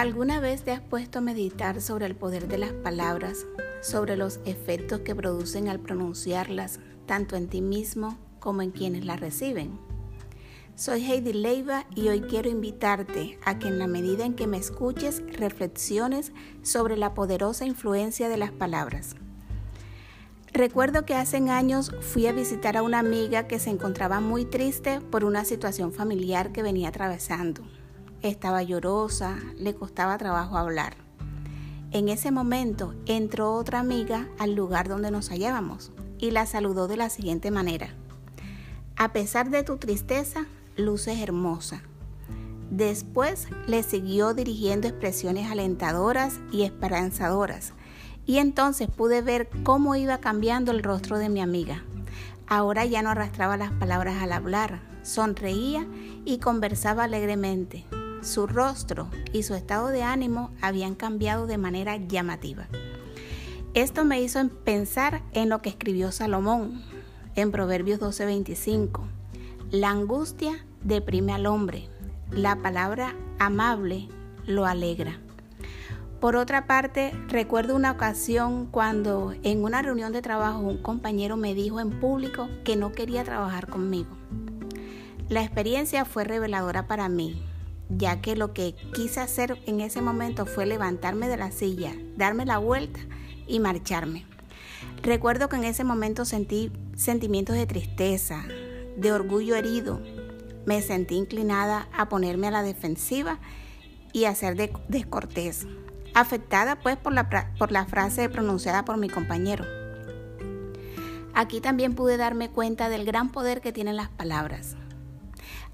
¿Alguna vez te has puesto a meditar sobre el poder de las palabras, sobre los efectos que producen al pronunciarlas, tanto en ti mismo como en quienes las reciben? Soy Heidi Leiva y hoy quiero invitarte a que en la medida en que me escuches reflexiones sobre la poderosa influencia de las palabras. Recuerdo que hace años fui a visitar a una amiga que se encontraba muy triste por una situación familiar que venía atravesando. Estaba llorosa, le costaba trabajo hablar. En ese momento entró otra amiga al lugar donde nos hallábamos y la saludó de la siguiente manera. A pesar de tu tristeza, luces hermosa. Después le siguió dirigiendo expresiones alentadoras y esperanzadoras y entonces pude ver cómo iba cambiando el rostro de mi amiga. Ahora ya no arrastraba las palabras al hablar, sonreía y conversaba alegremente. Su rostro y su estado de ánimo habían cambiado de manera llamativa. Esto me hizo pensar en lo que escribió Salomón en Proverbios 12:25. La angustia deprime al hombre, la palabra amable lo alegra. Por otra parte, recuerdo una ocasión cuando en una reunión de trabajo un compañero me dijo en público que no quería trabajar conmigo. La experiencia fue reveladora para mí, ya que lo que quise hacer en ese momento fue levantarme de la silla, darme la vuelta y marcharme. Recuerdo que en ese momento sentí sentimientos de tristeza, de orgullo herido. Me sentí inclinada a ponerme a la defensiva y a ser descortés afectada pues por la, por la frase pronunciada por mi compañero. Aquí también pude darme cuenta del gran poder que tienen las palabras.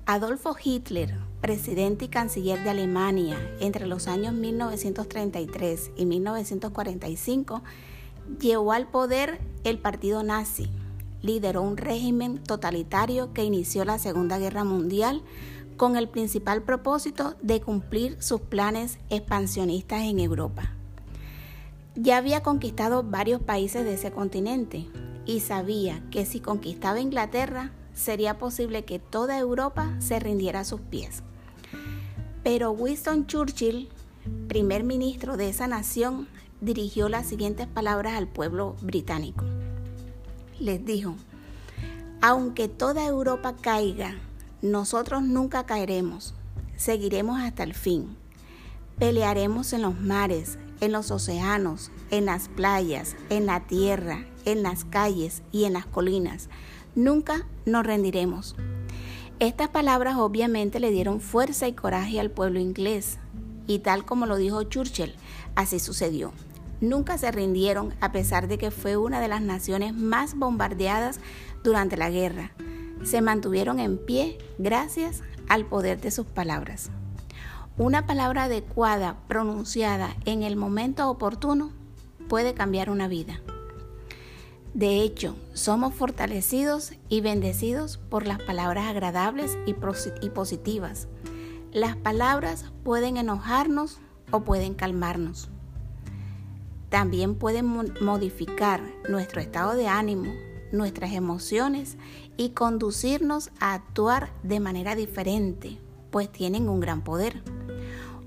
Adolfo Hitler, presidente y canciller de Alemania entre los años 1933 y 1945, llevó al poder el partido nazi, lideró un régimen totalitario que inició la Segunda Guerra Mundial con el principal propósito de cumplir sus planes expansionistas en Europa. Ya había conquistado varios países de ese continente y sabía que si conquistaba Inglaterra sería posible que toda Europa se rindiera a sus pies. Pero Winston Churchill, primer ministro de esa nación, dirigió las siguientes palabras al pueblo británico. Les dijo, aunque toda Europa caiga nosotros nunca caeremos, seguiremos hasta el fin. Pelearemos en los mares, en los océanos, en las playas, en la tierra, en las calles y en las colinas. Nunca nos rendiremos. Estas palabras obviamente le dieron fuerza y coraje al pueblo inglés. Y tal como lo dijo Churchill, así sucedió. Nunca se rindieron a pesar de que fue una de las naciones más bombardeadas durante la guerra se mantuvieron en pie gracias al poder de sus palabras. Una palabra adecuada pronunciada en el momento oportuno puede cambiar una vida. De hecho, somos fortalecidos y bendecidos por las palabras agradables y, positivas. Las palabras pueden enojarnos o pueden calmarnos. También pueden modificar nuestro estado de ánimo, nuestras emociones y conducirnos a actuar de manera diferente, pues tienen un gran poder.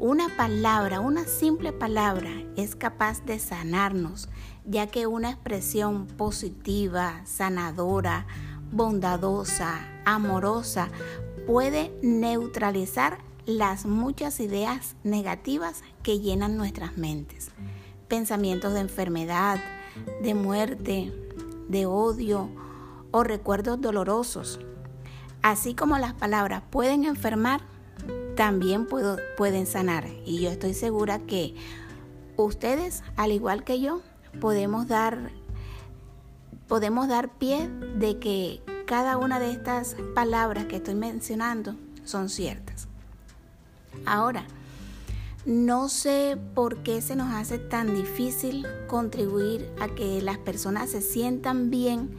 Una palabra, una simple palabra es capaz de sanarnos, ya que una expresión positiva, sanadora, bondadosa, amorosa, puede neutralizar las muchas ideas negativas que llenan nuestras mentes. Pensamientos de enfermedad, de muerte, de odio o recuerdos dolorosos. Así como las palabras pueden enfermar, también pueden sanar. Y yo estoy segura que ustedes, al igual que yo, podemos dar, podemos dar pie de que cada una de estas palabras que estoy mencionando son ciertas. Ahora, no sé por qué se nos hace tan difícil contribuir a que las personas se sientan bien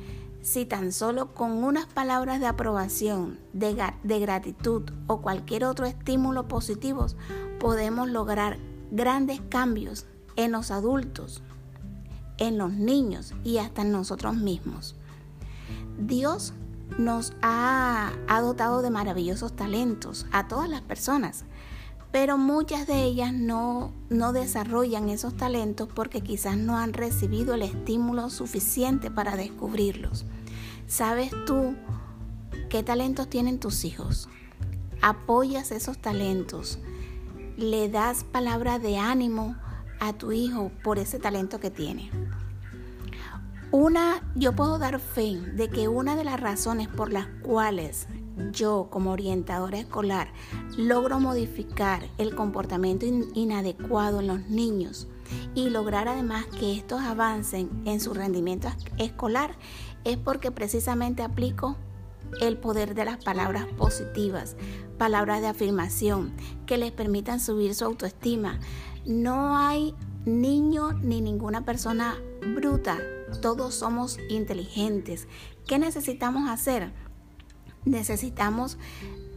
si tan solo con unas palabras de aprobación, de, gratitud o cualquier otro estímulo positivo podemos lograr grandes cambios en los adultos, en los niños y hasta en nosotros mismos. Dios nos ha, ha dotado de maravillosos talentos a todas las personas pero muchas de ellas no, no desarrollan esos talentos porque quizás no han recibido el estímulo suficiente para descubrirlos. ¿Sabes tú qué talentos tienen tus hijos? Apoyas esos talentos, le das palabra de ánimo a tu hijo por ese talento que tiene. Una, yo puedo dar fe de que una de las razones por las cuales yo como orientadora escolar logro modificar el comportamiento inadecuado en los niños y lograr además que estos avancen en su rendimiento escolar es porque precisamente aplico el poder de las palabras positivas, palabras de afirmación que les permitan subir su autoestima. No hay niño ni ninguna persona bruta, todos somos inteligentes. ¿Qué necesitamos hacer? Necesitamos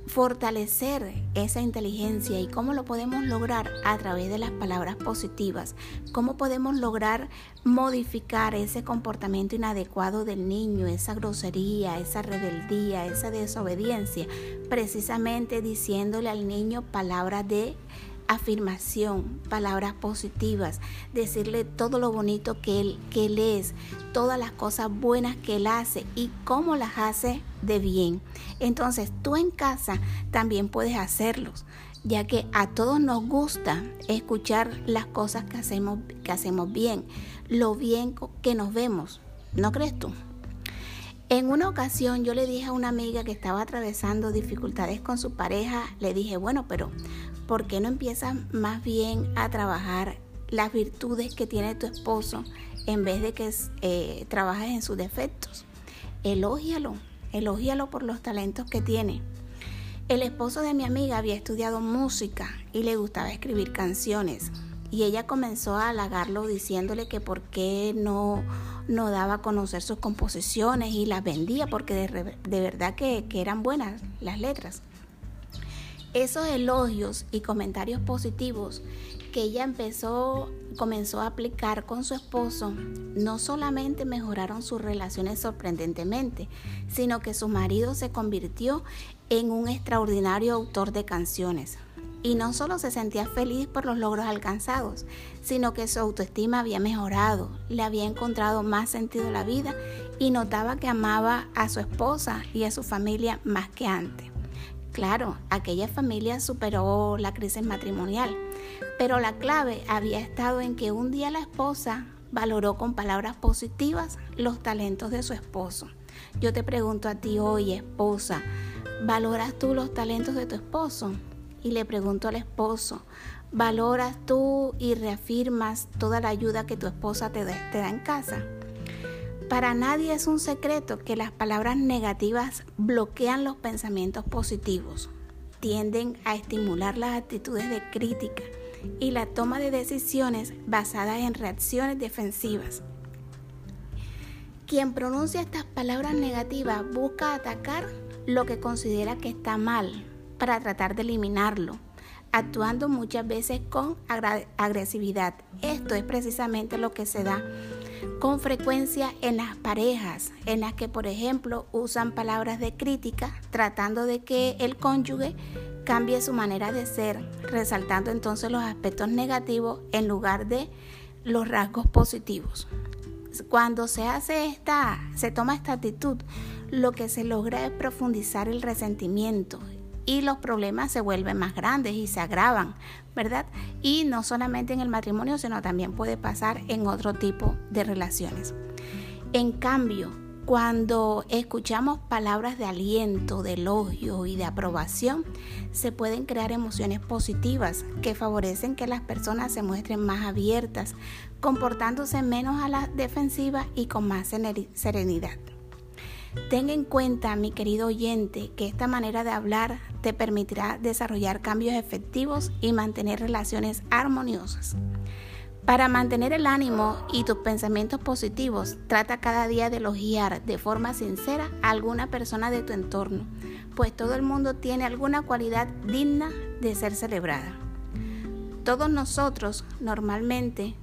fortalecer esa inteligencia y cómo lo podemos lograr a través de las palabras positivas, cómo podemos lograr modificar ese comportamiento inadecuado del niño, esa grosería, esa rebeldía, esa desobediencia, precisamente diciéndole al niño palabras de afirmación, palabras positivas, decirle todo lo bonito que él, que él es, todas las cosas buenas que él hace y cómo las hace de bien. Entonces tú en casa también puedes hacerlos, ya que a todos nos gusta escuchar las cosas que hacemos, que hacemos bien, lo bien que nos vemos, ¿no crees tú? En una ocasión yo le dije a una amiga que estaba atravesando dificultades con su pareja, le dije, bueno, pero ¿por qué no empiezas más bien a trabajar las virtudes que tiene tu esposo en vez de que eh, trabajes en sus defectos? Elógialo, elógialo por los talentos que tiene. El esposo de mi amiga había estudiado música y le gustaba escribir canciones. Y ella comenzó a halagarlo diciéndole que por qué no, no daba a conocer sus composiciones y las vendía, porque de, verdad que eran buenas las letras. Esos elogios y comentarios positivos que ella empezó, comenzó a aplicar con su esposo, no solamente mejoraron sus relaciones sorprendentemente, sino que su marido se convirtió en un extraordinario autor de canciones. Y no solo se sentía feliz por los logros alcanzados, sino que su autoestima había mejorado, le había encontrado más sentido a la vida y notaba que amaba a su esposa y a su familia más que antes. Claro, aquella familia superó la crisis matrimonial, pero la clave había estado en que un día la esposa valoró con palabras positivas los talentos de su esposo. Yo te pregunto a ti hoy, esposa, ¿valoras tú los talentos de tu esposo? Y le pregunto al esposo, ¿valoras tú y reafirmas toda la ayuda que tu esposa te da, en casa? Para nadie es un secreto que las palabras negativas bloquean los pensamientos positivos, tienden a estimular las actitudes de crítica y la toma de decisiones basadas en reacciones defensivas. Quien pronuncia estas palabras negativas busca atacar lo que considera que está mal para tratar de eliminarlo, actuando muchas veces con agresividad. Esto es precisamente lo que se da con frecuencia en las parejas, en las que, por ejemplo, usan palabras de crítica tratando de que el cónyuge cambie su manera de ser, resaltando entonces los aspectos negativos en lugar de los rasgos positivos. Cuando se hace esta, se toma esta actitud, lo que se logra es profundizar el resentimiento y los problemas se vuelven más grandes y se agravan, ¿verdad? Y no solamente en el matrimonio, sino también puede pasar en otro tipo de relaciones. En cambio, cuando escuchamos palabras de aliento, de elogio y de aprobación, se pueden crear emociones positivas que favorecen que las personas se muestren más abiertas, comportándose menos a la defensiva y con más serenidad. Ten en cuenta, mi querido oyente, que esta manera de hablar te permitirá desarrollar cambios efectivos y mantener relaciones armoniosas. Para mantener el ánimo y tus pensamientos positivos, trata cada día de elogiar de forma sincera a alguna persona de tu entorno, pues todo el mundo tiene alguna cualidad digna de ser celebrada. Todos nosotros normalmente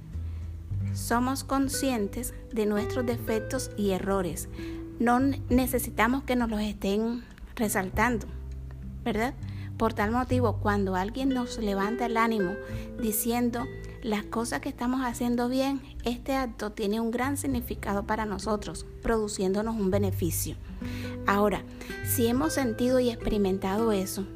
somos conscientes de nuestros defectos y errores, no necesitamos que nos los estén resaltando, ¿verdad? Por tal motivo, cuando alguien nos levanta el ánimo diciendo las cosas que estamos haciendo bien, este acto tiene un gran significado para nosotros, produciéndonos un beneficio. Ahora, si hemos sentido y experimentado eso,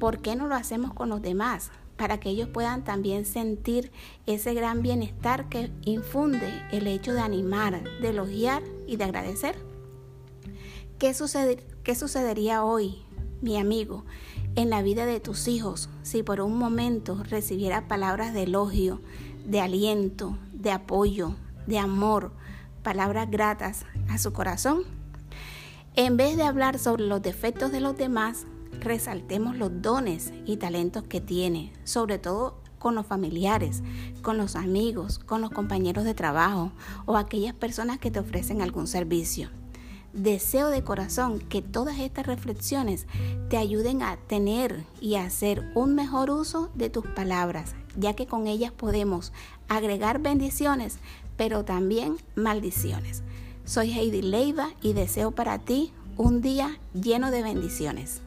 ¿por qué no lo hacemos con los demás? Para que ellos puedan también sentir ese gran bienestar que infunde el hecho de animar, de elogiar y de agradecer. ¿Qué, sucedería hoy, mi amigo, en la vida de tus hijos si por un momento recibiera palabras de elogio, de aliento, de apoyo, de amor, palabras gratas a su corazón? En vez de hablar sobre los defectos de los demás, resaltemos los dones y talentos que tiene, sobre todo con los familiares, con los amigos, con los compañeros de trabajo o aquellas personas que te ofrecen algún servicio. Deseo de corazón que todas estas reflexiones te ayuden a tener y a hacer un mejor uso de tus palabras, ya que con ellas podemos agregar bendiciones, pero también maldiciones. Soy Heidi Leiva y deseo para ti un día lleno de bendiciones.